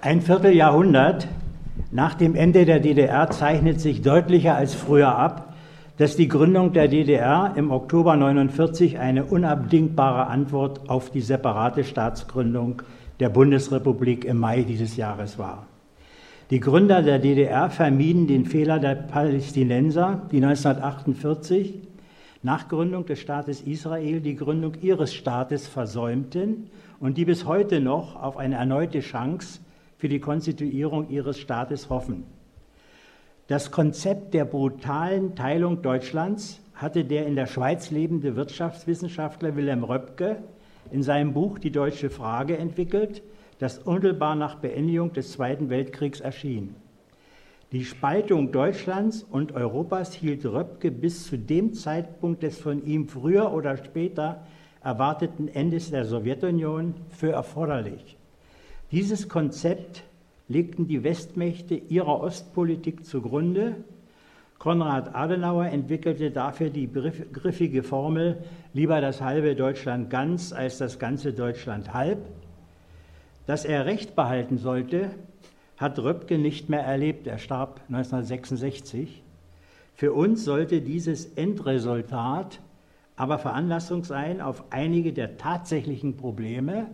Ein Vierteljahrhundert nach dem Ende der DDR zeichnet sich deutlicher als früher ab, dass die Gründung der DDR im Oktober 1949 eine unabdingbare Antwort auf die separate Staatsgründung der Bundesrepublik im Mai dieses Jahres war. Die Gründer der DDR vermieden den Fehler der Palästinenser, die 1948 nach Gründung des Staates Israel die Gründung ihres Staates versäumten und die bis heute noch auf eine erneute Chance für die Konstituierung ihres Staates hoffen. Das Konzept der brutalen Teilung Deutschlands hatte der in der Schweiz lebende Wirtschaftswissenschaftler Wilhelm Röpke in seinem Buch Die deutsche Frage entwickelt, das unmittelbar nach Beendigung des Zweiten Weltkriegs erschien. Die Spaltung Deutschlands und Europas hielt Röpke bis zu dem Zeitpunkt des von ihm früher oder später erwarteten Endes der Sowjetunion für erforderlich. Dieses Konzept legten die Westmächte ihrer Ostpolitik zugrunde. Konrad Adenauer entwickelte dafür die griffige Formel lieber das halbe Deutschland ganz als das ganze Deutschland halb. Dass er Recht behalten sollte, hat Röpke nicht mehr erlebt. Er starb 1966. Für uns sollte dieses Endresultat aber Veranlassung sein, auf einige der tatsächlichen Probleme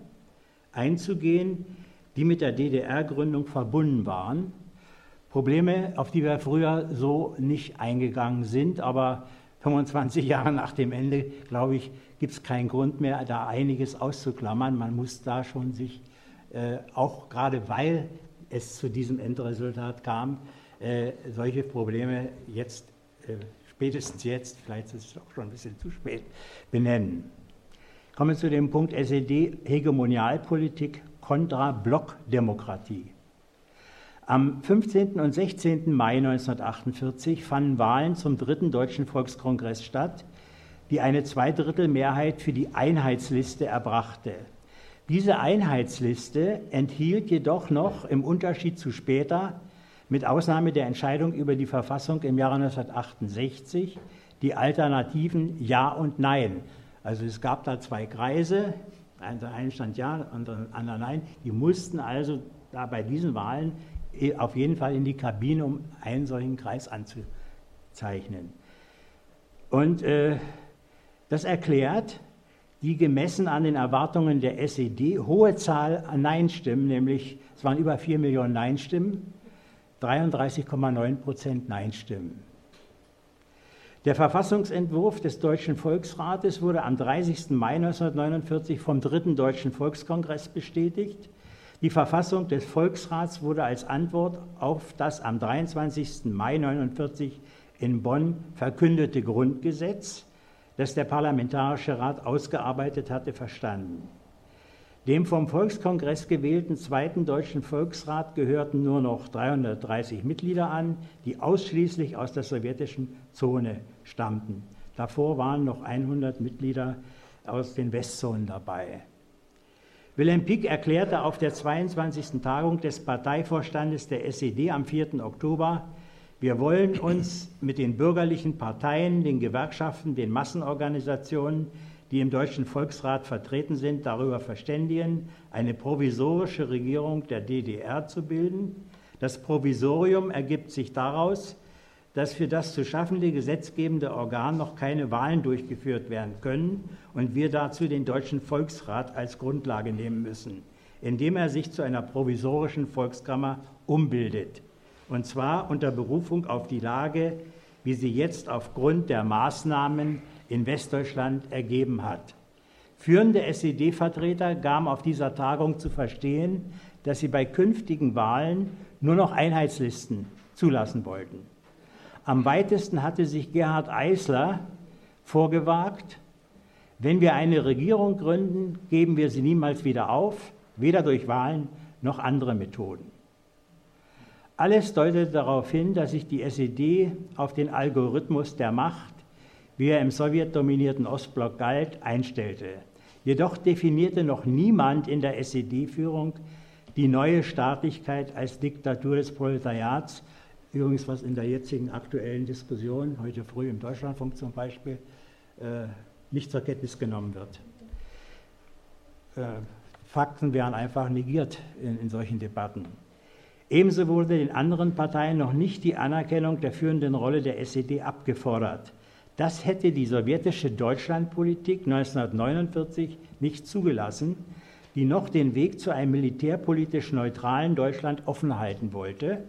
einzugehen, die mit der DDR-Gründung verbunden waren. Probleme, auf die wir früher so nicht eingegangen sind, aber 25 Jahre nach dem Ende, glaube ich, gibt es keinen Grund mehr, da einiges auszuklammern. Man muss da schon sich, äh, auch gerade weil es zu diesem Endresultat kam, äh, solche Probleme jetzt, äh, spätestens jetzt, vielleicht ist es auch schon ein bisschen zu spät, benennen. Kommen wir zu dem Punkt SED-Hegemonialpolitik kontra Blockdemokratie. Am 15. und 16. Mai 1948 fanden Wahlen zum dritten Deutschen Volkskongress statt, die eine Zweidrittelmehrheit für die Einheitsliste erbrachte. Diese Einheitsliste enthielt jedoch noch im Unterschied zu später, mit Ausnahme der Entscheidung über die Verfassung im Jahre 1968, die Alternativen Ja und Nein. Also es gab da zwei Kreise, der eine stand ja, und der andere nein. Die mussten also da bei diesen Wahlen eh auf jeden Fall in die Kabine, um einen solchen Kreis anzuzeichnen. Und äh, das erklärt die gemessen an den Erwartungen der SED hohe Zahl an Nein-Stimmen, nämlich es waren über 4 Millionen Nein-Stimmen, 33,9 Prozent Nein-Stimmen. Der Verfassungsentwurf des Deutschen Volksrates wurde am 30. Mai 1949 vom Dritten Deutschen Volkskongress bestätigt. Die Verfassung des Volksrats wurde als Antwort auf das am 23. Mai 1949 in Bonn verkündete Grundgesetz, das der Parlamentarische Rat ausgearbeitet hatte, verstanden. Dem vom Volkskongress gewählten Zweiten Deutschen Volksrat gehörten nur noch 330 Mitglieder an, die ausschließlich aus der sowjetischen Zone stammten. Davor waren noch 100 Mitglieder aus den Westzonen dabei. Wilhelm Pieck erklärte auf der 22. Tagung des Parteivorstandes der SED am 4. Oktober, wir wollen uns mit den bürgerlichen Parteien, den Gewerkschaften, den Massenorganisationen, die im Deutschen Volksrat vertreten sind, darüber verständigen, eine provisorische Regierung der DDR zu bilden. Das Provisorium ergibt sich daraus, dass für das zu schaffende gesetzgebende Organ noch keine Wahlen durchgeführt werden können und wir dazu den Deutschen Volksrat als Grundlage nehmen müssen, indem er sich zu einer provisorischen Volkskammer umbildet. Und zwar unter Berufung auf die Lage, wie sie jetzt aufgrund der Maßnahmen in Westdeutschland ergeben hat. Führende SED-Vertreter gaben auf dieser Tagung zu verstehen, dass sie bei künftigen Wahlen nur noch Einheitslisten zulassen wollten. Am weitesten hatte sich Gerhard Eisler vorgewagt, wenn wir eine Regierung gründen, geben wir sie niemals wieder auf, weder durch Wahlen noch andere Methoden. Alles deutet darauf hin, dass sich die SED auf den Algorithmus der Macht, wie er im sowjetdominierten Ostblock galt, einstellte. Jedoch definierte noch niemand in der SED-Führung die neue Staatlichkeit als Diktatur des Proletariats Übrigens, was in der jetzigen aktuellen Diskussion, heute früh im Deutschlandfunk zum Beispiel, äh, nicht zur Kenntnis genommen wird. Äh, Fakten werden einfach negiert in, in solchen Debatten. Ebenso wurde den anderen Parteien noch nicht die Anerkennung der führenden Rolle der SED abgefordert. Das hätte die sowjetische Deutschlandpolitik 1949 nicht zugelassen, die noch den Weg zu einem militärpolitisch neutralen Deutschland offen halten wollte,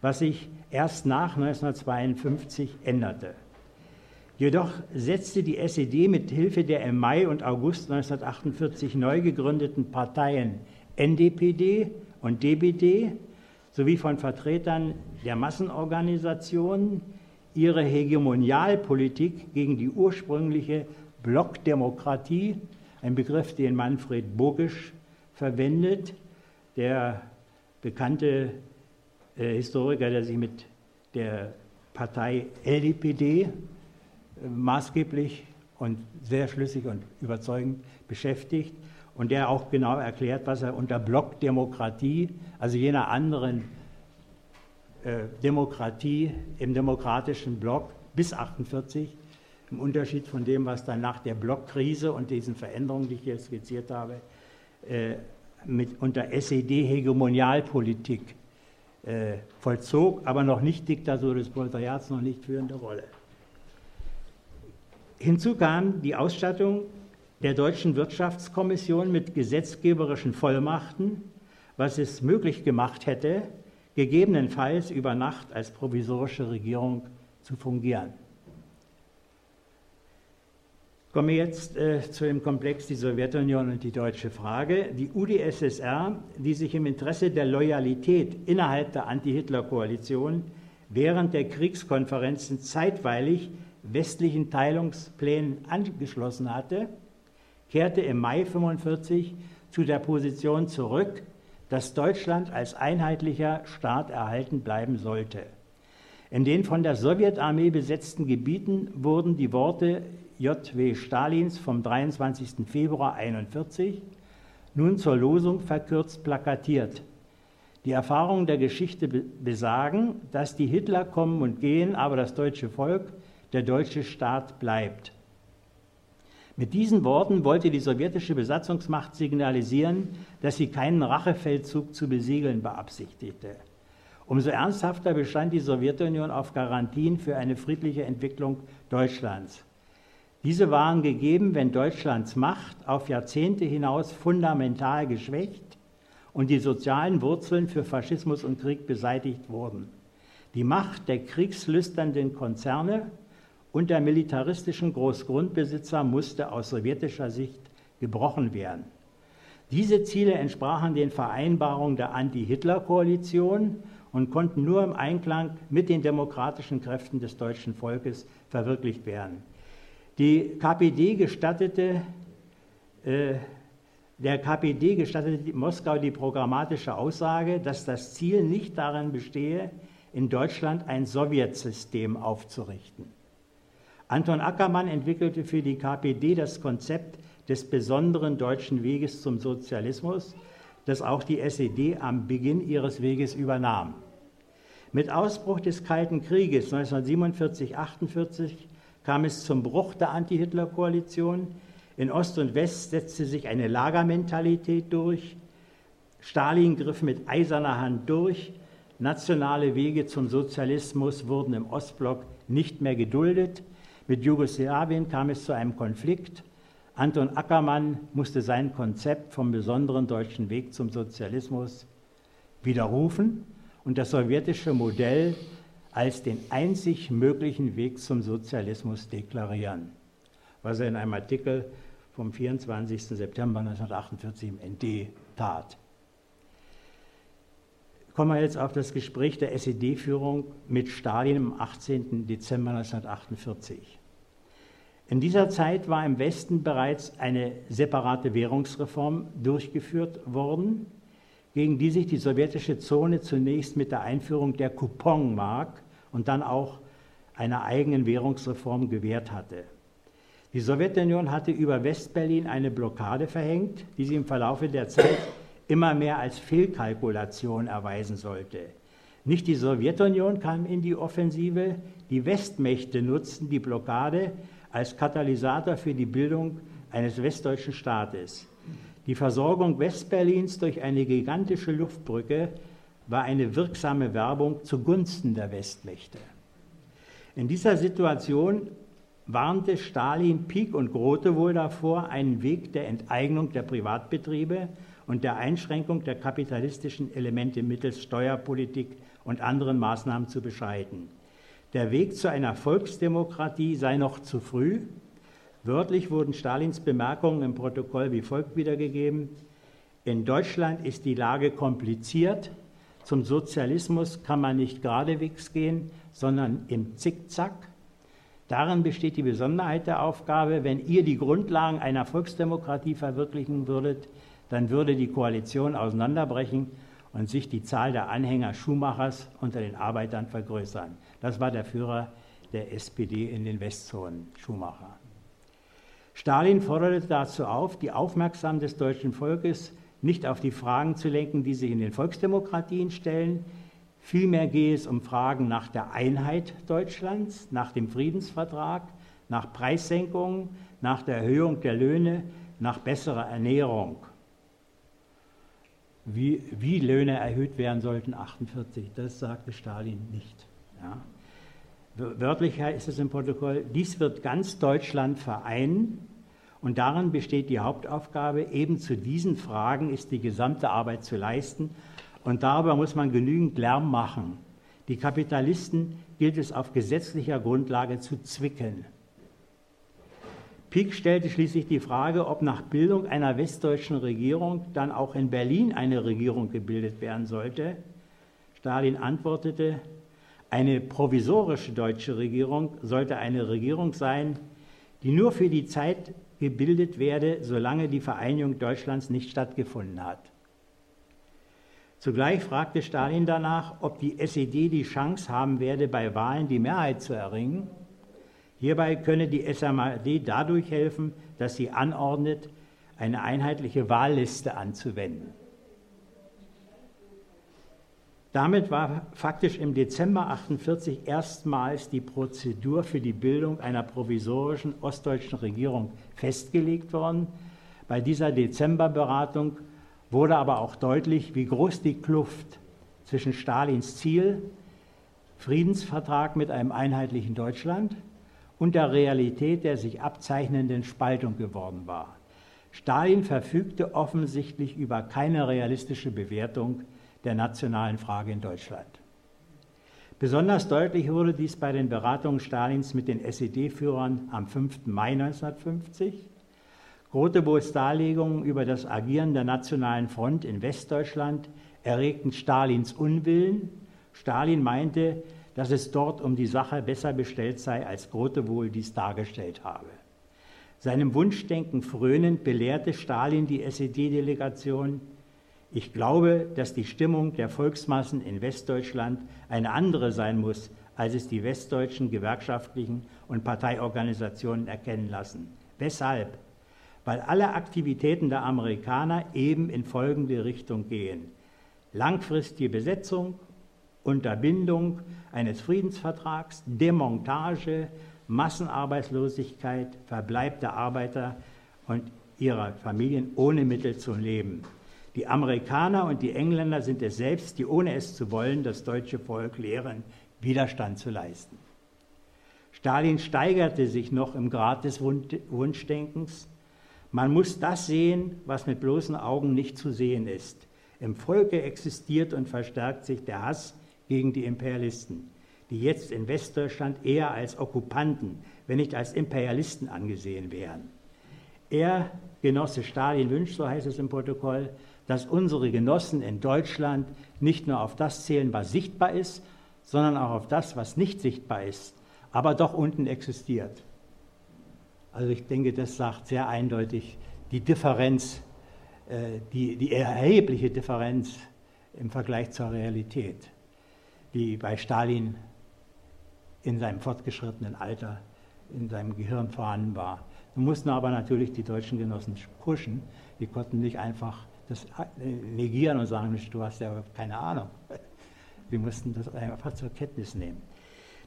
was sich erst nach 1952 änderte. Jedoch setzte die SED mit Hilfe der im Mai und August 1948 neu gegründeten Parteien NDPD und DBD sowie von Vertretern der Massenorganisationen ihre Hegemonialpolitik gegen die ursprüngliche Blockdemokratie, ein Begriff, den Manfred Bogisch verwendet, der bekannte äh, Historiker, der sich mit der Partei LDPD äh, maßgeblich und sehr schlüssig und überzeugend beschäftigt und der auch genau erklärt, was er unter Blockdemokratie, also jener anderen äh, Demokratie im demokratischen Block bis 1948, im Unterschied von dem, was dann nach der Blockkrise und diesen Veränderungen, die ich hier skizziert habe, mit unter SED-Hegemonialpolitik äh, vollzog, aber noch nicht Diktatur des Proletariats, noch nicht führende Rolle. Hinzu kam die Ausstattung der Deutschen Wirtschaftskommission mit gesetzgeberischen Vollmachten, was es möglich gemacht hätte, gegebenenfalls über Nacht als provisorische Regierung zu fungieren. Kommen wir jetzt äh, zu dem Komplex die Sowjetunion und die deutsche Frage. Die UdSSR, die sich im Interesse der Loyalität innerhalb der Anti-Hitler-Koalition während der Kriegskonferenzen zeitweilig westlichen Teilungsplänen angeschlossen hatte, kehrte im Mai 1945 zu der Position zurück, dass Deutschland als einheitlicher Staat erhalten bleiben sollte. In den von der Sowjetarmee besetzten Gebieten wurden die Worte J.W. Stalins vom 23. Februar 1941 nun zur Losung verkürzt plakatiert. Die Erfahrungen der Geschichte besagen, dass die Hitler kommen und gehen, aber das deutsche Volk, der deutsche Staat bleibt. Mit diesen Worten wollte die sowjetische Besatzungsmacht signalisieren, dass sie keinen Rachefeldzug zu besiegeln beabsichtigte. Umso ernsthafter bestand die Sowjetunion auf Garantien für eine friedliche Entwicklung Deutschlands. Diese waren gegeben, wenn Deutschlands Macht auf Jahrzehnte hinaus fundamental geschwächt und die sozialen Wurzeln für Faschismus und Krieg beseitigt wurden. Die Macht der kriegslüsternden Konzerne und der militaristischen Großgrundbesitzer musste aus sowjetischer Sicht gebrochen werden. Diese Ziele entsprachen den Vereinbarungen der Anti-Hitler-Koalition und konnten nur im Einklang mit den demokratischen Kräften des deutschen Volkes verwirklicht werden. Die KPD gestattete, äh, der KPD gestattete Moskau die programmatische Aussage, dass das Ziel nicht darin bestehe, in Deutschland ein Sowjetsystem aufzurichten. Anton Ackermann entwickelte für die KPD das Konzept des besonderen deutschen Weges zum Sozialismus, das auch die SED am Beginn ihres Weges übernahm. Mit Ausbruch des Kalten Krieges 1947-48 kam es zum Bruch der Anti-Hitler-Koalition. In Ost und West setzte sich eine Lagermentalität durch. Stalin griff mit eiserner Hand durch. Nationale Wege zum Sozialismus wurden im Ostblock nicht mehr geduldet. Mit Jugoslawien kam es zu einem Konflikt. Anton Ackermann musste sein Konzept vom besonderen deutschen Weg zum Sozialismus widerrufen und das sowjetische Modell als den einzig möglichen Weg zum Sozialismus deklarieren, was er in einem Artikel vom 24. September 1948 im ND tat. Kommen wir jetzt auf das Gespräch der SED-Führung mit Stalin am 18. Dezember 1948. In dieser Zeit war im Westen bereits eine separate Währungsreform durchgeführt worden, gegen die sich die sowjetische Zone zunächst mit der Einführung der Couponmark und dann auch einer eigenen Währungsreform gewährt hatte. Die Sowjetunion hatte über Westberlin eine Blockade verhängt, die sie im Verlaufe der Zeit immer mehr als Fehlkalkulation erweisen sollte. Nicht die Sowjetunion kam in die Offensive, die Westmächte nutzten die Blockade als Katalysator für die Bildung eines westdeutschen Staates. Die Versorgung Westberlins durch eine gigantische Luftbrücke war eine wirksame Werbung zugunsten der Westmächte. In dieser Situation warnte Stalin Pieck und Grote wohl davor, einen Weg der Enteignung der Privatbetriebe und der Einschränkung der kapitalistischen Elemente mittels Steuerpolitik und anderen Maßnahmen zu beschreiten. Der Weg zu einer Volksdemokratie sei noch zu früh. Wörtlich wurden Stalins Bemerkungen im Protokoll wie folgt wiedergegeben. In Deutschland ist die Lage kompliziert. Zum Sozialismus kann man nicht geradewegs gehen, sondern im Zickzack. Darin besteht die Besonderheit der Aufgabe, wenn ihr die Grundlagen einer Volksdemokratie verwirklichen würdet, dann würde die Koalition auseinanderbrechen und sich die Zahl der Anhänger Schumachers unter den Arbeitern vergrößern. Das war der Führer der SPD in den Westzonen, Schumacher. Stalin forderte dazu auf, die Aufmerksamkeit des deutschen Volkes nicht auf die Fragen zu lenken, die sich in den Volksdemokratien stellen. Vielmehr gehe es um Fragen nach der Einheit Deutschlands, nach dem Friedensvertrag, nach Preissenkungen, nach der Erhöhung der Löhne, nach besserer Ernährung wie, wie Löhne erhöht werden sollten, 48. Das sagte Stalin nicht. Ja. Wörtlich ist es im Protokoll, dies wird ganz Deutschland vereinen und darin besteht die Hauptaufgabe, eben zu diesen Fragen ist die gesamte Arbeit zu leisten und darüber muss man genügend Lärm machen. Die Kapitalisten gilt es auf gesetzlicher Grundlage zu zwicken. Pieck stellte schließlich die Frage, ob nach Bildung einer westdeutschen Regierung dann auch in Berlin eine Regierung gebildet werden sollte. Stalin antwortete, eine provisorische deutsche Regierung sollte eine Regierung sein, die nur für die Zeit gebildet werde, solange die Vereinigung Deutschlands nicht stattgefunden hat. Zugleich fragte Stalin danach, ob die SED die Chance haben werde, bei Wahlen die Mehrheit zu erringen. Hierbei könne die SMAD dadurch helfen, dass sie anordnet, eine einheitliche Wahlliste anzuwenden. Damit war faktisch im Dezember 1948 erstmals die Prozedur für die Bildung einer provisorischen ostdeutschen Regierung festgelegt worden. Bei dieser Dezemberberatung wurde aber auch deutlich, wie groß die Kluft zwischen Stalins Ziel, Friedensvertrag mit einem einheitlichen Deutschland, und der Realität der sich abzeichnenden Spaltung geworden war. Stalin verfügte offensichtlich über keine realistische Bewertung der nationalen Frage in Deutschland. Besonders deutlich wurde dies bei den Beratungen Stalins mit den SED-Führern am 5. Mai 1950. Groteboos Darlegungen über das Agieren der Nationalen Front in Westdeutschland erregten Stalins Unwillen. Stalin meinte, dass es dort um die Sache besser bestellt sei, als Grote wohl dies dargestellt habe. Seinem Wunschdenken frönend belehrte Stalin die SED-Delegation, ich glaube, dass die Stimmung der Volksmassen in Westdeutschland eine andere sein muss, als es die westdeutschen gewerkschaftlichen und Parteiorganisationen erkennen lassen. Weshalb? Weil alle Aktivitäten der Amerikaner eben in folgende Richtung gehen. Langfristige Besetzung Unterbindung eines Friedensvertrags, Demontage, Massenarbeitslosigkeit, Verbleib der Arbeiter und ihrer Familien ohne Mittel zum Leben. Die Amerikaner und die Engländer sind es selbst, die ohne es zu wollen das deutsche Volk lehren, Widerstand zu leisten. Stalin steigerte sich noch im Grad des Wunschdenkens. Man muss das sehen, was mit bloßen Augen nicht zu sehen ist. Im Volke existiert und verstärkt sich der Hass gegen die Imperialisten, die jetzt in Westdeutschland eher als Okkupanten, wenn nicht als Imperialisten angesehen werden. Er, Genosse Stalin, wünscht, so heißt es im Protokoll, dass unsere Genossen in Deutschland nicht nur auf das zählen, was sichtbar ist, sondern auch auf das, was nicht sichtbar ist, aber doch unten existiert. Also ich denke, das sagt sehr eindeutig die Differenz, äh, die, die erhebliche Differenz im Vergleich zur Realität die bei Stalin in seinem fortgeschrittenen Alter in seinem Gehirn vorhanden war. Nun mussten aber natürlich die deutschen Genossen pushen. Die konnten nicht einfach das negieren und sagen, du hast ja keine Ahnung. Sie mussten das einfach zur Kenntnis nehmen.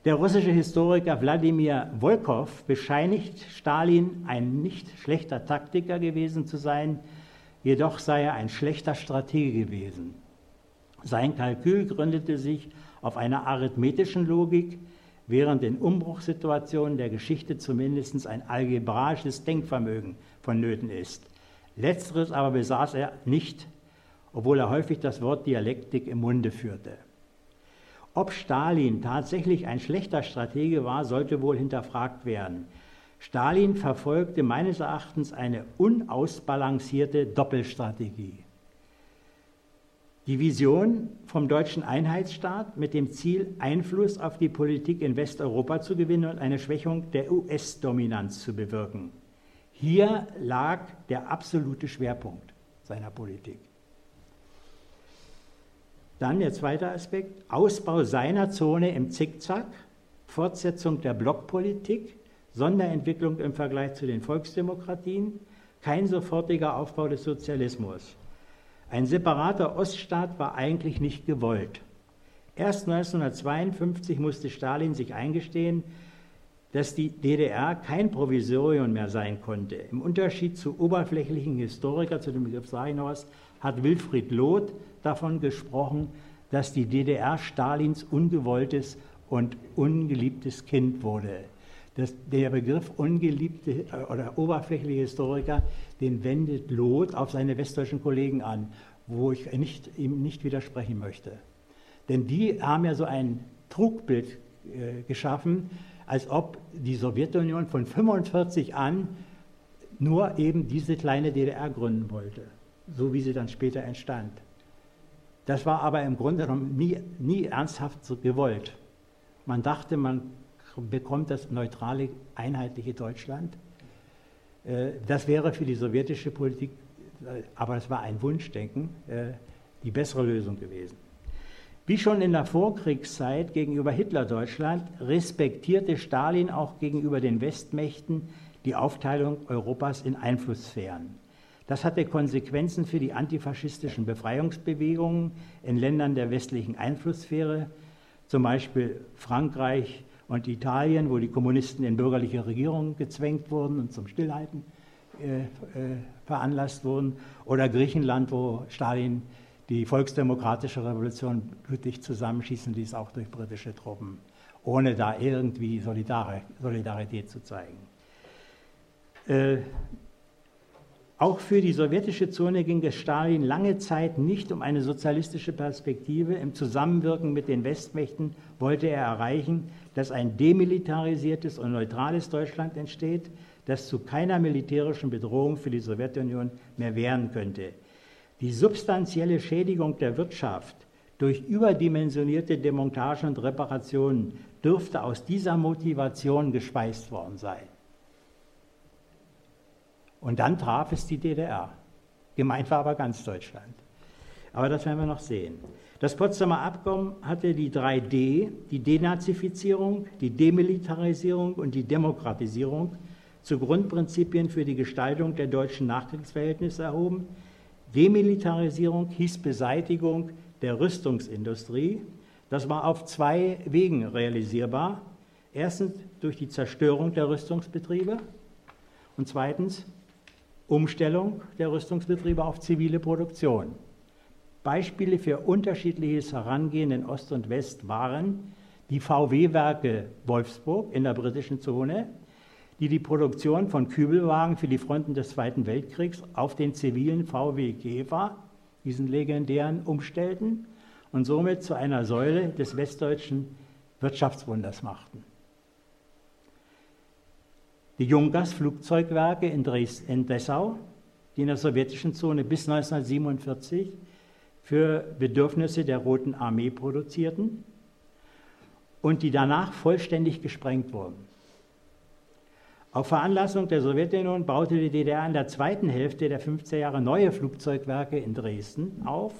Der russische Historiker Wladimir Volkov bescheinigt Stalin, ein nicht schlechter Taktiker gewesen zu sein, jedoch sei er ein schlechter Stratege gewesen. Sein Kalkül gründete sich auf einer arithmetischen Logik, während in Umbruchssituationen der Geschichte zumindest ein algebraisches Denkvermögen vonnöten ist. Letzteres aber besaß er nicht, obwohl er häufig das Wort Dialektik im Munde führte. Ob Stalin tatsächlich ein schlechter Stratege war, sollte wohl hinterfragt werden. Stalin verfolgte meines Erachtens eine unausbalancierte Doppelstrategie. Die Vision vom deutschen Einheitsstaat mit dem Ziel, Einfluss auf die Politik in Westeuropa zu gewinnen und eine Schwächung der US-Dominanz zu bewirken. Hier lag der absolute Schwerpunkt seiner Politik. Dann der zweite Aspekt, Ausbau seiner Zone im Zickzack, Fortsetzung der Blockpolitik, Sonderentwicklung im Vergleich zu den Volksdemokratien, kein sofortiger Aufbau des Sozialismus. Ein separater Oststaat war eigentlich nicht gewollt. Erst 1952 musste Stalin sich eingestehen, dass die DDR kein Provisorium mehr sein konnte. Im Unterschied zu oberflächlichen Historikern, zu dem Begriff sage hat Wilfried Loth davon gesprochen, dass die DDR Stalins ungewolltes und ungeliebtes Kind wurde. Das, der Begriff ungeliebte äh, oder oberflächliche Historiker, den wendet Loth auf seine westdeutschen Kollegen an, wo ich nicht, ihm nicht widersprechen möchte. Denn die haben ja so ein Trugbild geschaffen, als ob die Sowjetunion von 1945 an nur eben diese kleine DDR gründen wollte, so wie sie dann später entstand. Das war aber im Grunde genommen nie, nie ernsthaft so gewollt. Man dachte, man bekommt das neutrale, einheitliche Deutschland. Äh, das wäre für die sowjetische Politik, äh, aber es war ein Wunschdenken, äh, die bessere Lösung gewesen. Wie schon in der Vorkriegszeit gegenüber Hitler-Deutschland respektierte Stalin auch gegenüber den Westmächten die Aufteilung Europas in Einflusssphären. Das hatte Konsequenzen für die antifaschistischen Befreiungsbewegungen in Ländern der westlichen Einflusssphäre, zum Beispiel Frankreich, und Italien, wo die Kommunisten in bürgerliche Regierungen gezwängt wurden und zum Stillhalten äh, äh, veranlasst wurden, oder Griechenland, wo Stalin die volksdemokratische Revolution blutig zusammenschießen ließ, auch durch britische Truppen, ohne da irgendwie Solidarität zu zeigen. Äh, auch für die sowjetische Zone ging es Stalin lange Zeit nicht um eine sozialistische Perspektive. Im Zusammenwirken mit den Westmächten wollte er erreichen, dass ein demilitarisiertes und neutrales Deutschland entsteht, das zu keiner militärischen Bedrohung für die Sowjetunion mehr wehren könnte. Die substanzielle Schädigung der Wirtschaft durch überdimensionierte Demontagen und Reparationen dürfte aus dieser Motivation gespeist worden sein. Und dann traf es die DDR. Gemeint war aber ganz Deutschland. Aber das werden wir noch sehen. Das Potsdamer Abkommen hatte die drei D, die Denazifizierung, die Demilitarisierung und die Demokratisierung, zu Grundprinzipien für die Gestaltung der deutschen Nachkriegsverhältnisse erhoben. Demilitarisierung hieß Beseitigung der Rüstungsindustrie. Das war auf zwei Wegen realisierbar. Erstens durch die Zerstörung der Rüstungsbetriebe und zweitens Umstellung der Rüstungsbetriebe auf zivile Produktion. Beispiele für unterschiedliches Herangehen in Ost und West waren die VW-Werke Wolfsburg in der britischen Zone, die die Produktion von Kübelwagen für die Fronten des Zweiten Weltkriegs auf den zivilen VW Käfer, diesen legendären, umstellten und somit zu einer Säule des westdeutschen Wirtschaftswunders machten. Die Junkers Flugzeugwerke in, Dresden, in Dessau, die in der sowjetischen Zone bis 1947 für Bedürfnisse der Roten Armee produzierten und die danach vollständig gesprengt wurden. Auf Veranlassung der Sowjetunion baute die DDR in der zweiten Hälfte der 50er Jahre neue Flugzeugwerke in Dresden auf,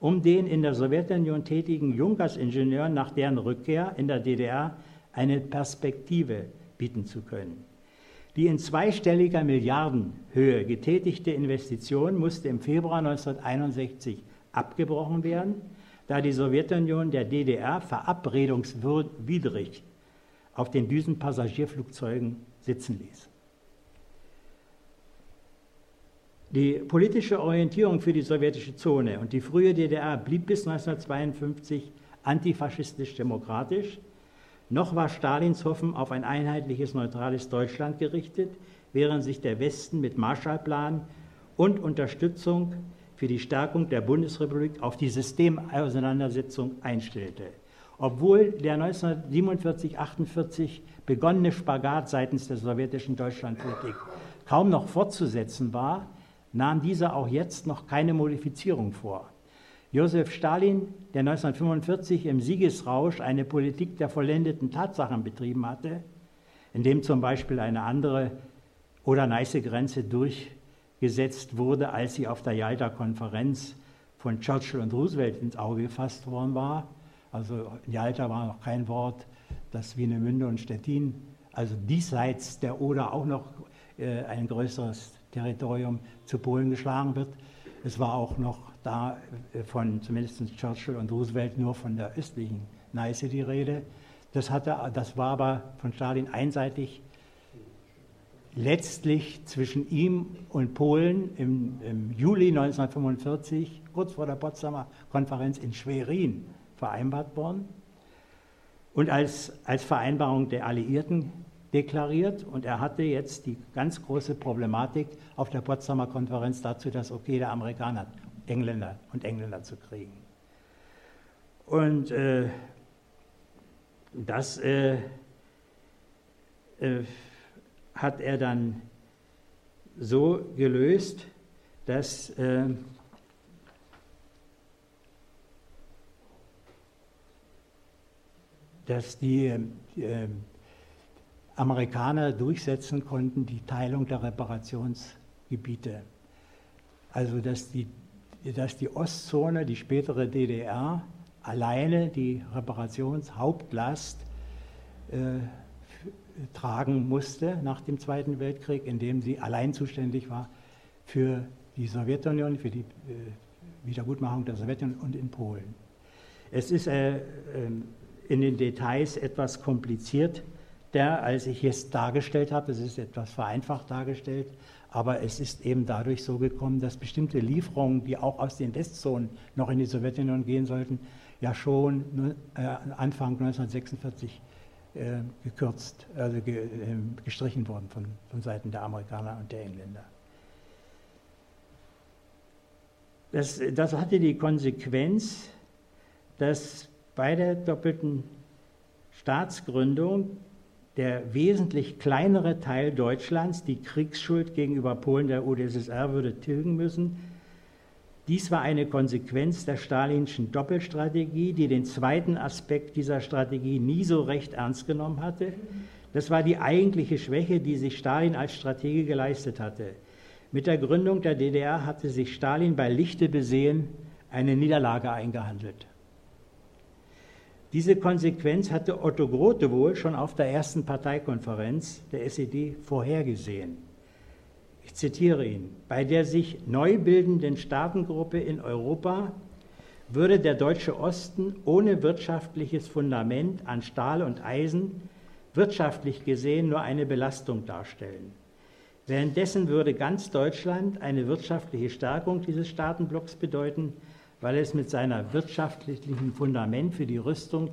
um den in der Sowjetunion tätigen Junkers-Ingenieuren nach deren Rückkehr in der DDR eine Perspektive bieten zu können. Die in zweistelliger Milliardenhöhe getätigte Investition musste im Februar 1961 abgebrochen werden, da die Sowjetunion der DDR verabredungswidrig auf den Düsenpassagierflugzeugen sitzen ließ. Die politische Orientierung für die sowjetische Zone und die frühe DDR blieb bis 1952 antifaschistisch-demokratisch. Noch war Stalins Hoffen auf ein einheitliches, neutrales Deutschland gerichtet, während sich der Westen mit Marshallplan und Unterstützung für die Stärkung der Bundesrepublik auf die Systemauseinandersetzung einstellte. Obwohl der 1947-48 begonnene Spagat seitens der sowjetischen Deutschlandpolitik kaum noch fortzusetzen war, nahm dieser auch jetzt noch keine Modifizierung vor. Josef Stalin, der 1945 im Siegesrausch eine Politik der vollendeten Tatsachen betrieben hatte, indem zum Beispiel eine andere oder nice Grenze durchgesetzt wurde, als sie auf der Jalta-Konferenz von Churchill und Roosevelt ins Auge gefasst worden war. Also in Jalta war noch kein Wort, dass Wienemünde und Stettin, also diesseits der Oder auch noch äh, ein größeres Territorium zu Polen geschlagen wird. Es war auch noch da äh, von zumindest Churchill und Roosevelt nur von der östlichen Neiße die Rede. Das, hatte, das war aber von Stalin einseitig letztlich zwischen ihm und Polen im, im, Juli 1945, kurz vor der Potsdamer Konferenz in Schwerin, vereinbart worden und als, als Vereinbarung der Alliierten deklariert. Und er hatte jetzt die ganz große Problematik auf der Potsdamer Konferenz dazu, das Okay der Amerikaner, Engländer und Engländer zu kriegen. Und äh, das äh, äh, hat er dann so gelöst, dass dass die, äh, Amerikaner durchsetzen konnten, die Teilung der Reparationsgebiete. Also dass die, dass die Ostzone, die spätere DDR, alleine die Reparationshauptlast äh, tragen musste nach dem Zweiten Weltkrieg, indem sie allein zuständig war für die Sowjetunion, für die äh, Wiedergutmachung der Sowjetunion und in Polen. Es ist äh, ähm, in den Details etwas kompliziert, der, als ich es dargestellt habe. Es ist etwas vereinfacht dargestellt, aber es ist eben dadurch so gekommen, dass bestimmte Lieferungen, die auch aus den Westzonen noch in die Sowjetunion gehen sollten, ja schon äh, Anfang 1946 äh, gekürzt, also ge, äh, gestrichen wurden von, von Seiten der Amerikaner und der Engländer. Das, das hatte die Konsequenz, dass bei der doppelten Staatsgründung der wesentlich kleinere Teil Deutschlands die Kriegsschuld gegenüber Polen der UdSSR würde tilgen müssen. Dies war eine Konsequenz der stalinschen Doppelstrategie, die den zweiten Aspekt dieser Strategie nie so recht ernst genommen hatte. Das war die eigentliche Schwäche, die sich Stalin als Stratege geleistet hatte. Mit der Gründung der DDR hatte sich Stalin bei Lichte besehen eine Niederlage eingehandelt. Diese Konsequenz hatte Otto Grote wohl schon auf der ersten Parteikonferenz der SED vorhergesehen. Ich zitiere ihn, bei der sich neu bildenden Staatengruppe in Europa würde der deutsche Osten ohne wirtschaftliches Fundament an Stahl und Eisen wirtschaftlich gesehen nur eine Belastung darstellen. Währenddessen würde ganz Deutschland eine wirtschaftliche Stärkung dieses Staatenblocks bedeuten, weil es mit seiner wirtschaftlichen Fundament für die Rüstung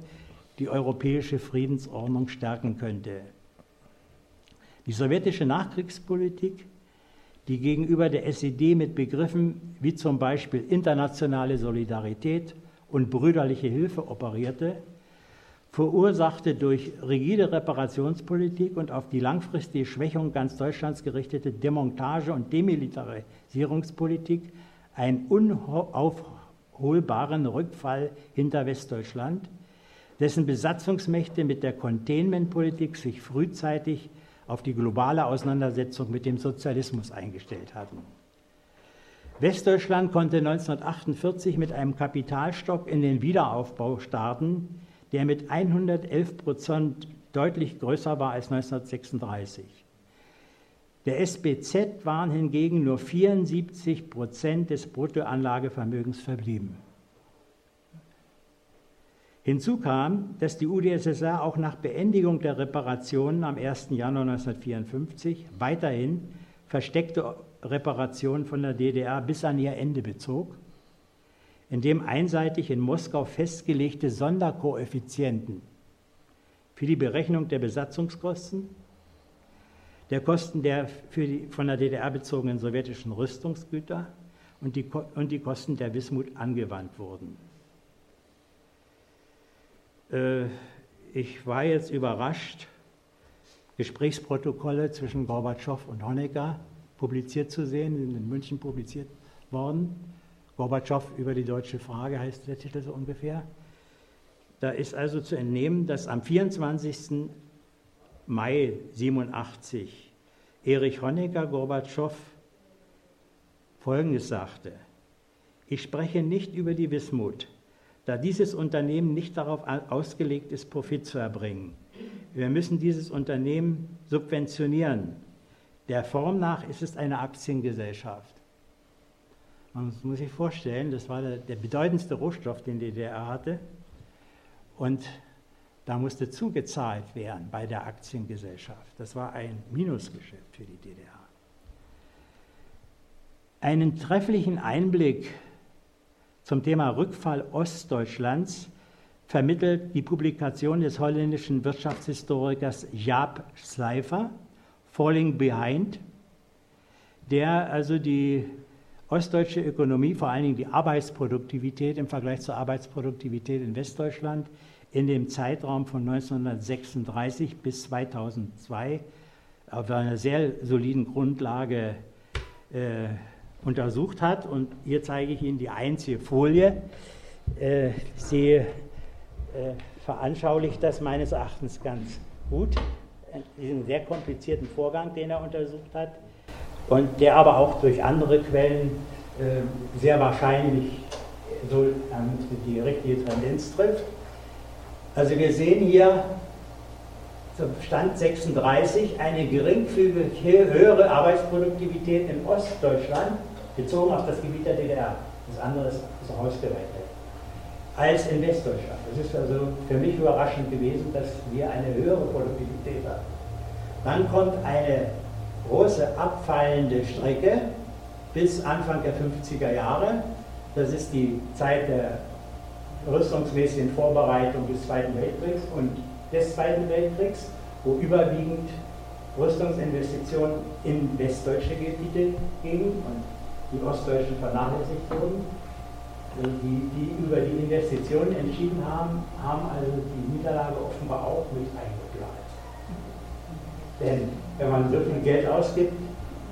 die europäische Friedensordnung stärken könnte. Die sowjetische Nachkriegspolitik, die gegenüber der SED mit Begriffen wie zum Beispiel internationale Solidarität und brüderliche Hilfe operierte, verursachte durch rigide Reparationspolitik und auf die langfristige Schwächung ganz Deutschlands gerichtete Demontage- und Demilitarisierungspolitik ein unauf holbaren Rückfall hinter Westdeutschland, dessen Besatzungsmächte mit der Containment-Politik sich frühzeitig auf die globale Auseinandersetzung mit dem Sozialismus eingestellt hatten. Westdeutschland konnte 1948 mit einem Kapitalstock in den Wiederaufbau starten, der mit 111 Prozent deutlich größer war als 1936. Der SBZ waren hingegen nur 74 Prozent des Bruttoanlagevermögens verblieben. Hinzu kam, dass die UdSSR auch nach Beendigung der Reparationen am 1. Januar 1954 weiterhin versteckte Reparation von der DDR bis an ihr Ende bezog, indem einseitig in Moskau festgelegte Sonderkoeffizienten für die Berechnung der Besatzungskosten, der Kosten der für die von der DDR bezogenen sowjetischen Rüstungsgüter und die, und die Kosten der Wismut angewandt wurden. Äh, ich war jetzt überrascht, Gesprächsprotokolle zwischen Gorbatschow und Honecker publiziert zu sehen, sind in München publiziert worden. Gorbatschow über die deutsche Frage heißt der Titel so ungefähr. Da ist also zu entnehmen, dass am 24. Mai 87 Erich Honecker Gorbatschow Folgendes sagte. Ich spreche nicht über die Wismut, da dieses Unternehmen nicht darauf ausgelegt ist, Profit zu erbringen. Wir müssen dieses Unternehmen subventionieren. Der Form nach ist es eine Aktiengesellschaft. Man muss sich vorstellen, das war der, der bedeutendste Rohstoff, den die DDR hatte. Und da musste zugezahlt werden bei der Aktiengesellschaft. Das war ein Minusgeschäft für die DDR. Einen trefflichen Einblick zum Thema Rückfall Ostdeutschlands vermittelt die Publikation des holländischen Wirtschaftshistorikers Jaap Slijver, Falling Behind, der also die ostdeutsche Ökonomie, vor allen Dingen die Arbeitsproduktivität im Vergleich zur Arbeitsproduktivität in Westdeutschland in dem Zeitraum von 1936 bis 2002 auf einer sehr soliden Grundlage äh, untersucht hat. Und hier zeige ich Ihnen die einzige Folie. Äh, sie äh, veranschaulicht das meines Erachtens ganz gut, diesen sehr komplizierten Vorgang, den er untersucht hat und der aber auch durch andere Quellen äh, sehr wahrscheinlich so die richtige Tendenz trifft. Also wir sehen hier zum Stand 36 eine geringfügig höhere Arbeitsproduktivität in Ostdeutschland bezogen auf das Gebiet der DDR. Das andere ist, ausgerechnet. Als in Westdeutschland. Das ist also für mich überraschend gewesen, dass wir eine höhere Produktivität haben. Dann kommt eine große abfallende Strecke bis Anfang der 50er Jahre. Das ist die Zeit der rüstungsmäßigen Vorbereitung des Zweiten Weltkriegs und des Zweiten Weltkriegs, wo überwiegend Rüstungsinvestitionen in westdeutsche Gebiete gingen und die Ostdeutschen vernachlässigt wurden. Die, die über die Investitionen entschieden haben, haben also die Niederlage offenbar auch mit eingeplant. Denn wenn man so viel Geld ausgibt,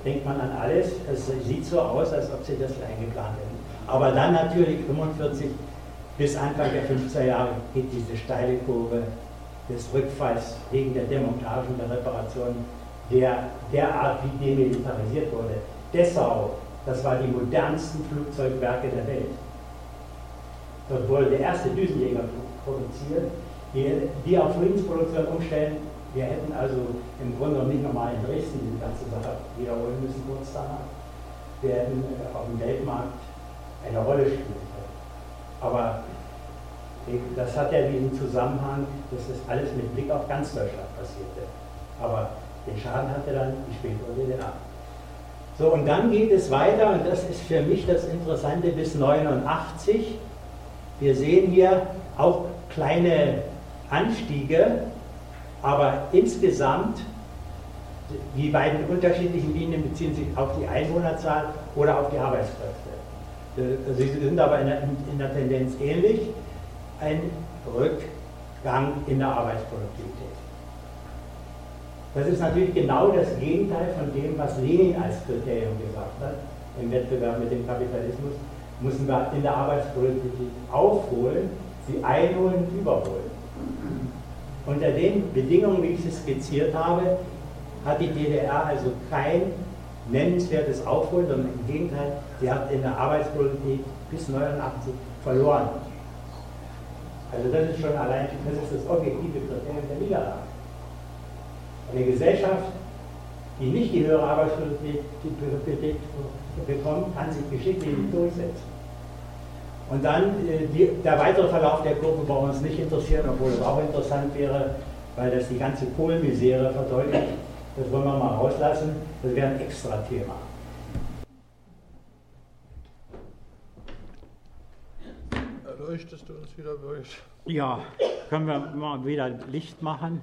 denkt man an alles. Es sieht so aus, als ob sie das eingeplant hätten. Aber dann natürlich 45 bis Anfang der 50er Jahre geht diese steile Kurve des Rückfalls wegen der Demontage und der Reparation der, derart, wie demilitarisiert wurde. Dessau das waren die modernsten Flugzeugwerke der Welt. Dort wurde der erste Düsenjäger produziert, die, die auf Friedensproduktion umstellen. Wir hätten also im Grunde noch nicht nochmal in Dresden die ganze Sache wiederholen müssen kurz danach. Wir hätten äh, auf dem Weltmarkt eine Rolle spielen. Aber das hat ja diesen Zusammenhang, dass das alles mit Blick auf ganz Deutschland passierte. Aber den Schaden hatte dann die spätere DDR. So, und dann geht es weiter, und das ist für mich das Interessante, bis 89. Wir sehen hier auch kleine Anstiege, aber insgesamt, die beiden unterschiedlichen Linien beziehen sich auf die Einwohnerzahl oder auf die Arbeitskräfte. Äh, sie sind aber in der, in der Tendenz ähnlich. Ein Rückgang in der Arbeitsproduktivität. Das ist natürlich genau das Gegenteil von dem, was Lenin als Kriterium gesagt hat. Im Wettbewerb mit dem Kapitalismus müssen wir in der Arbeitsproduktivität aufholen, sie einholen und überholen. Unter den Bedingungen, wie ich es skizziert habe, hat die DDR also kein nennenswertes Aufholen, sondern im Gegenteil, sie hat in der Arbeitsproduktivität bis 1989 verloren. Also das ist schon allein, das ist das objektive Kriterium der Niederlage. Eine Gesellschaft, die nicht die höhere Arbeitsproduktivität bekommt, kann sich geschicklich nicht durchsetzen. Und dann äh, die, der weitere Verlauf der Kurve bei uns nicht interessieren, obwohl es auch interessant wäre, weil das die ganze Kohlenmisere verdeutlicht. Das wollen wir mal rauslassen. Das wäre ein extra Thema. Erleuchtest du uns wieder durch? Ja, können wir mal wieder Licht machen.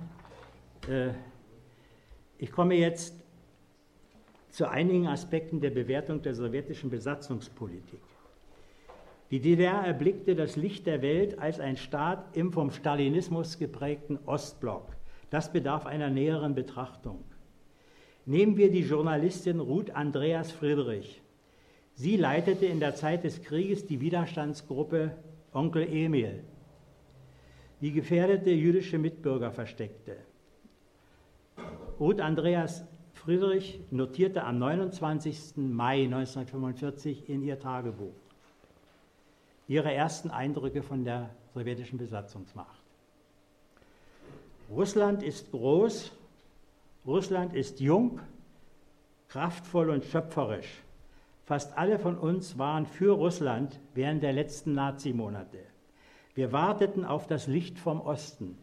Äh, ich komme jetzt zu einigen Aspekten der Bewertung der sowjetischen Besatzungspolitik. Die DDR erblickte das Licht der Welt als ein Staat im vom Stalinismus geprägten Ostblock. Das bedarf einer näheren Betrachtung. Nehmen wir die Journalistin Ruth Andreas Friedrich. Sie leitete in der Zeit des Krieges die Widerstandsgruppe Onkel Emil, die gefährdete jüdische Mitbürger versteckte. Ruth Andreas Friedrich notierte am 29. Mai 1945 in ihr Tagebuch ihre ersten Eindrücke von der sowjetischen Besatzungsmacht. Russland ist groß, Russland ist jung, kraftvoll und schöpferisch. Fast alle von uns waren für Russland während der letzten Nazimonate. Wir warteten auf das Licht vom Osten,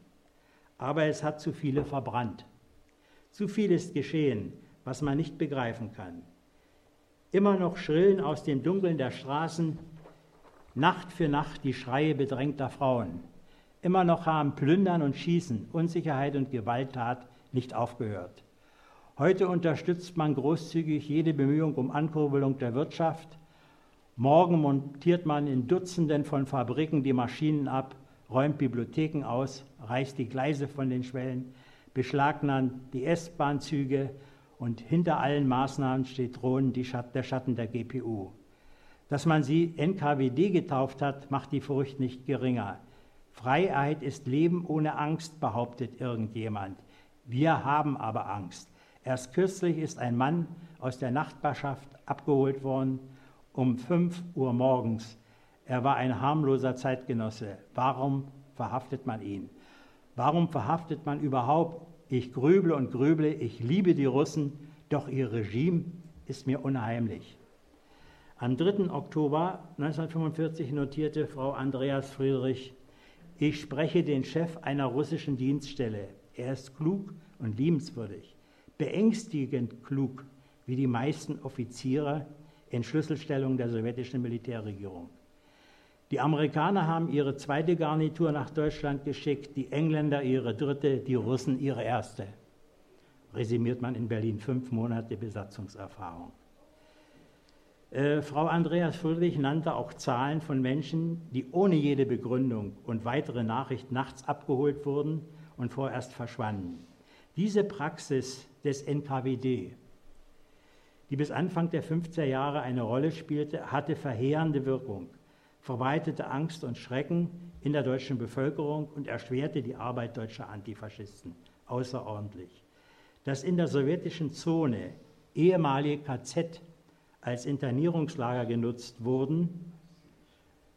aber es hat zu viele verbrannt. Zu viel ist geschehen, was man nicht begreifen kann. Immer noch schrillen aus dem Dunkeln der Straßen Nacht für Nacht die Schreie bedrängter Frauen. Immer noch haben Plündern und Schießen, Unsicherheit und Gewalttat nicht aufgehört. Heute unterstützt man großzügig jede Bemühung um Ankurbelung der Wirtschaft. Morgen montiert man in Dutzenden von Fabriken die Maschinen ab, räumt Bibliotheken aus, reißt die Gleise von den Schwellen, beschlagnahmt die S-Bahn-Züge und hinter allen Maßnahmen steht drohend Schatten, der Schatten der GPU. Dass man sie NKWD getauft hat, macht die Furcht nicht geringer. Freiheit ist Leben ohne Angst, behauptet irgendjemand. Wir haben aber Angst. Erst kürzlich ist ein Mann aus der Nachbarschaft abgeholt worden um 5 Uhr morgens. Er war ein harmloser Zeitgenosse. Warum verhaftet man ihn? Warum verhaftet man überhaupt? Ich grüble und grüble, ich liebe die Russen, doch ihr Regime ist mir unheimlich. Am 3. Oktober 1945 notierte Frau Andreas Friedrich, ich spreche den Chef einer russischen Dienststelle. Er ist klug und liebenswürdig beängstigend klug wie die meisten Offiziere in Schlüsselstellungen der sowjetischen Militärregierung. Die Amerikaner haben ihre zweite Garnitur nach Deutschland geschickt, die Engländer ihre dritte, die Russen ihre erste. Resümiert man in Berlin fünf Monate Besatzungserfahrung. Äh, Frau Andreas Friedrich nannte auch Zahlen von Menschen, die ohne jede Begründung und weitere Nachricht nachts abgeholt wurden und vorerst verschwanden. Diese Praxis des NKWD, die bis Anfang der 50er Jahre eine Rolle spielte, hatte verheerende Wirkung, verbreitete Angst und Schrecken in der deutschen Bevölkerung und erschwerte die Arbeit deutscher Antifaschisten außerordentlich. Dass in der sowjetischen Zone ehemalige KZ als Internierungslager genutzt wurden,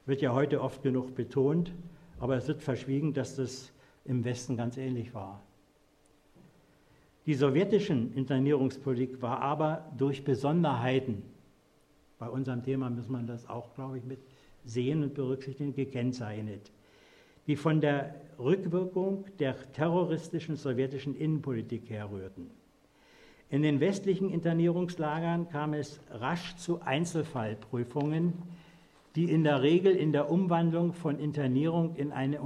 wird ja heute oft genug betont, aber es wird verschwiegen, dass das im Westen ganz ähnlich war. Die sowjetische Internierungspolitik war aber durch Besonderheiten, bei unserem Thema muss man das auch, glaube ich, mit sehen und berücksichtigen, gekennzeichnet, die von der Rückwirkung der terroristischen sowjetischen Innenpolitik herrührten. In den westlichen Internierungslagern kam es rasch zu Einzelfallprüfungen, die in der Regel in der Umwandlung von Internierung in eine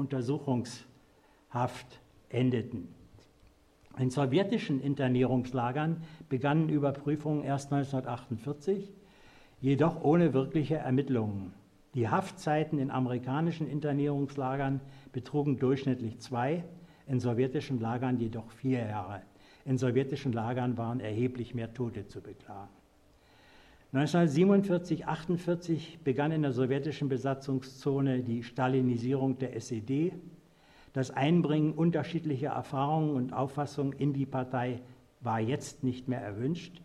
Untersuchungshaft endeten. In sowjetischen Internierungslagern begannen Überprüfungen erst 1948, jedoch ohne wirkliche Ermittlungen. Die Haftzeiten in amerikanischen Internierungslagern betrugen durchschnittlich zwei, in sowjetischen Lagern jedoch vier Jahre. In sowjetischen Lagern waren erheblich mehr Tote zu beklagen. 1947-48 begann in der sowjetischen Besatzungszone die Stalinisierung der SED das Einbringen unterschiedlicher Erfahrungen und Auffassungen in die Partei war jetzt nicht mehr erwünscht.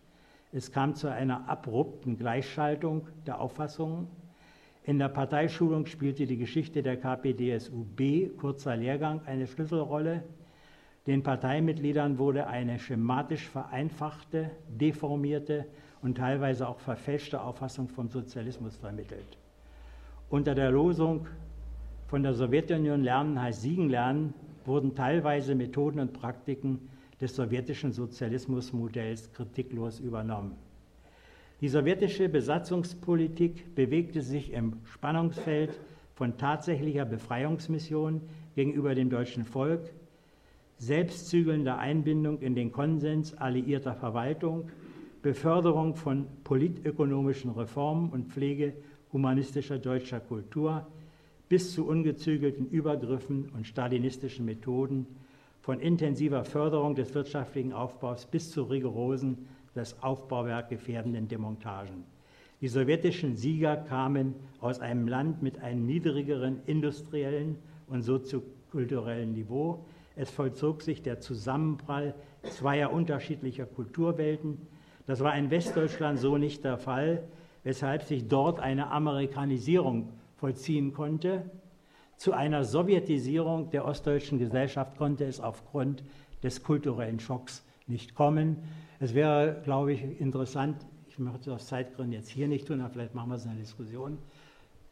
Es kam zu einer abrupten Gleichschaltung der Auffassungen. In der Parteischulung spielte die Geschichte der KPDSU-B, kurzer Lehrgang, eine Schlüsselrolle. Den Parteimitgliedern wurde eine schematisch vereinfachte, deformierte und teilweise auch verfälschte Auffassung vom Sozialismus vermittelt. Unter der Losung von der Sowjetunion lernen heißt siegen lernen, wurden teilweise Methoden und Praktiken des sowjetischen Sozialismusmodells kritiklos übernommen. Die sowjetische Besatzungspolitik bewegte sich im Spannungsfeld von tatsächlicher Befreiungsmission gegenüber dem deutschen Volk, selbstzügelnder Einbindung in den Konsens alliierter Verwaltung, Beförderung von politökonomischen Reformen und Pflege humanistischer deutscher Kultur bis zu ungezügelten Übergriffen und stalinistischen Methoden, von intensiver Förderung des wirtschaftlichen Aufbaus bis zu rigorosen, das Aufbauwerk gefährdenden Demontagen. Die sowjetischen Sieger kamen aus einem Land mit einem niedrigeren industriellen und soziokulturellen Niveau. Es vollzog sich der Zusammenprall zweier unterschiedlicher Kulturwelten. Das war in Westdeutschland so nicht der Fall, weshalb sich dort eine Amerikanisierung vollziehen konnte. Zu einer Sowjetisierung der ostdeutschen Gesellschaft konnte es aufgrund des kulturellen Schocks nicht kommen. Es wäre, glaube ich, interessant, ich möchte es aus Zeitgründen jetzt hier nicht tun, aber vielleicht machen wir es in einer Diskussion,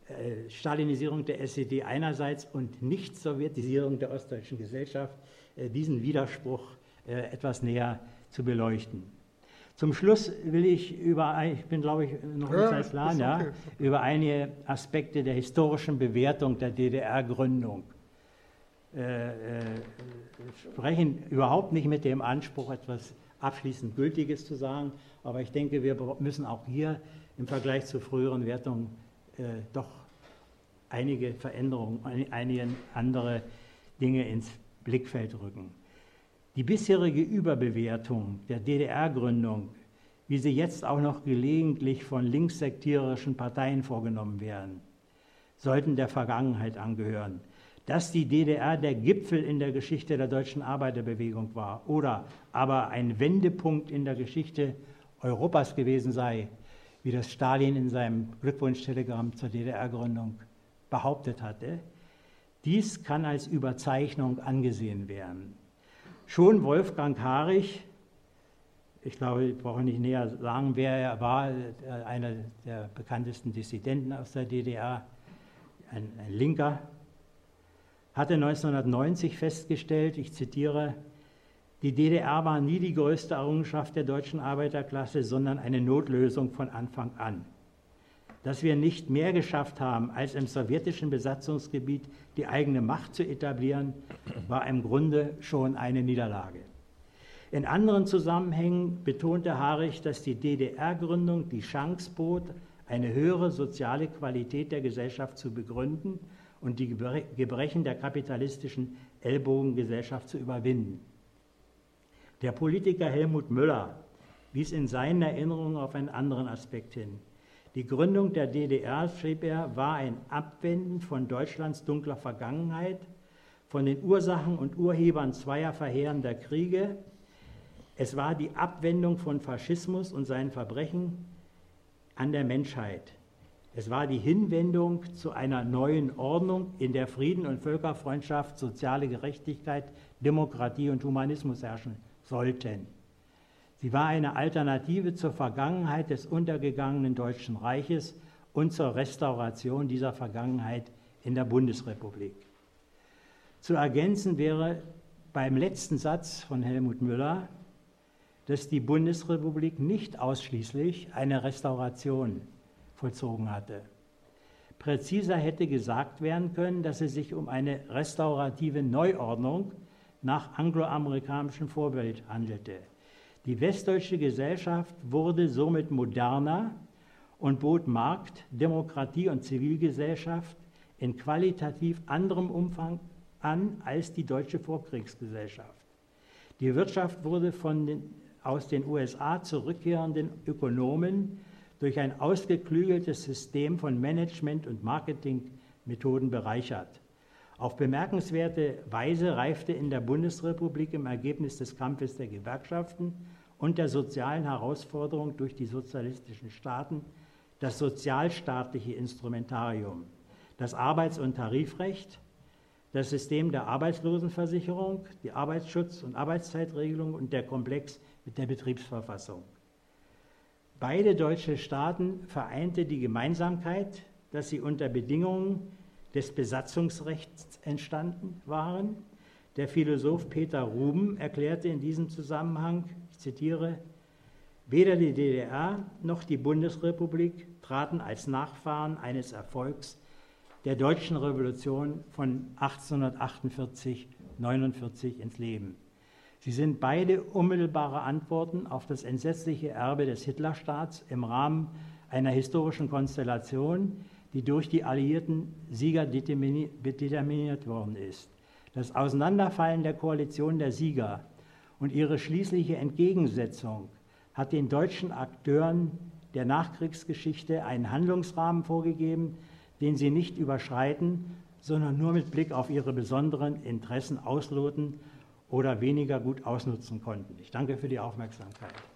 äh, Stalinisierung der SED einerseits und Nicht-Sowjetisierung der ostdeutschen Gesellschaft, äh, diesen Widerspruch äh, etwas näher zu beleuchten. Zum Schluss will ich über, ich bin glaube ich noch ja, im Plan, ja, okay. über einige Aspekte der historischen Bewertung der DDR-Gründung äh, äh, sprechen. Überhaupt nicht mit dem Anspruch, etwas abschließend Gültiges zu sagen, aber ich denke, wir müssen auch hier im Vergleich zu früheren Wertungen äh, doch einige Veränderungen, einige andere Dinge ins Blickfeld rücken. Die bisherige Überbewertung der DDR-Gründung, wie sie jetzt auch noch gelegentlich von linkssektiererischen Parteien vorgenommen werden, sollten der Vergangenheit angehören. Dass die DDR der Gipfel in der Geschichte der deutschen Arbeiterbewegung war oder aber ein Wendepunkt in der Geschichte Europas gewesen sei, wie das Stalin in seinem Glückwunschtelegramm zur DDR-Gründung behauptet hatte, dies kann als Überzeichnung angesehen werden. Schon Wolfgang Harich, ich glaube, ich brauche nicht näher sagen, wer er war, einer der bekanntesten Dissidenten aus der DDR, ein, ein Linker, hatte 1990 festgestellt, ich zitiere, die DDR war nie die größte Errungenschaft der deutschen Arbeiterklasse, sondern eine Notlösung von Anfang an. Dass wir nicht mehr geschafft haben, als im sowjetischen Besatzungsgebiet die eigene Macht zu etablieren, war im Grunde schon eine Niederlage. In anderen Zusammenhängen betonte Harich, dass die DDR-Gründung die Chance bot, eine höhere soziale Qualität der Gesellschaft zu begründen und die Gebrechen der kapitalistischen Ellbogengesellschaft zu überwinden. Der Politiker Helmut Müller wies in seinen Erinnerungen auf einen anderen Aspekt hin. Die Gründung der DDR, schrieb er, war ein Abwenden von Deutschlands dunkler Vergangenheit, von den Ursachen und Urhebern zweier verheerender Kriege. Es war die Abwendung von Faschismus und seinen Verbrechen an der Menschheit. Es war die Hinwendung zu einer neuen Ordnung, in der Frieden und Völkerfreundschaft, soziale Gerechtigkeit, Demokratie und Humanismus herrschen sollten. Sie war eine Alternative zur Vergangenheit des untergegangenen Deutschen Reiches und zur Restauration dieser Vergangenheit in der Bundesrepublik. Zu ergänzen wäre beim letzten Satz von Helmut Müller, dass die Bundesrepublik nicht ausschließlich eine Restauration vollzogen hatte. Präziser hätte gesagt werden können, dass es sich um eine restaurative Neuordnung nach angloamerikanischem Vorbild handelte. Die westdeutsche Gesellschaft wurde somit moderner und bot Markt, Demokratie und Zivilgesellschaft in qualitativ anderem Umfang an als die deutsche Vorkriegsgesellschaft. Die Wirtschaft wurde von den aus den USA zurückkehrenden Ökonomen durch ein ausgeklügeltes System von Management- und Marketingmethoden bereichert. Auf bemerkenswerte Weise reifte in der Bundesrepublik im Ergebnis des Kampfes der Gewerkschaften und der sozialen Herausforderung durch die sozialistischen Staaten das sozialstaatliche Instrumentarium, das Arbeits- und Tarifrecht, das System der Arbeitslosenversicherung, die Arbeitsschutz- und Arbeitszeitregelung und der Komplex mit der Betriebsverfassung. Beide deutsche Staaten vereinte die Gemeinsamkeit, dass sie unter Bedingungen des Besatzungsrechts entstanden waren. Der Philosoph Peter Ruben erklärte in diesem Zusammenhang, zitiere, weder die DDR noch die Bundesrepublik traten als Nachfahren eines Erfolgs der deutschen Revolution von 1848-49 ins Leben. Sie sind beide unmittelbare Antworten auf das entsetzliche Erbe des Hitlerstaats im Rahmen einer historischen Konstellation, die durch die alliierten Sieger determiniert worden ist. Das Auseinanderfallen der Koalition der Sieger und ihre schließliche Entgegensetzung hat den deutschen Akteuren der Nachkriegsgeschichte einen Handlungsrahmen vorgegeben, den sie nicht überschreiten, sondern nur mit Blick auf ihre besonderen Interessen ausloten oder weniger gut ausnutzen konnten. Ich danke für die Aufmerksamkeit.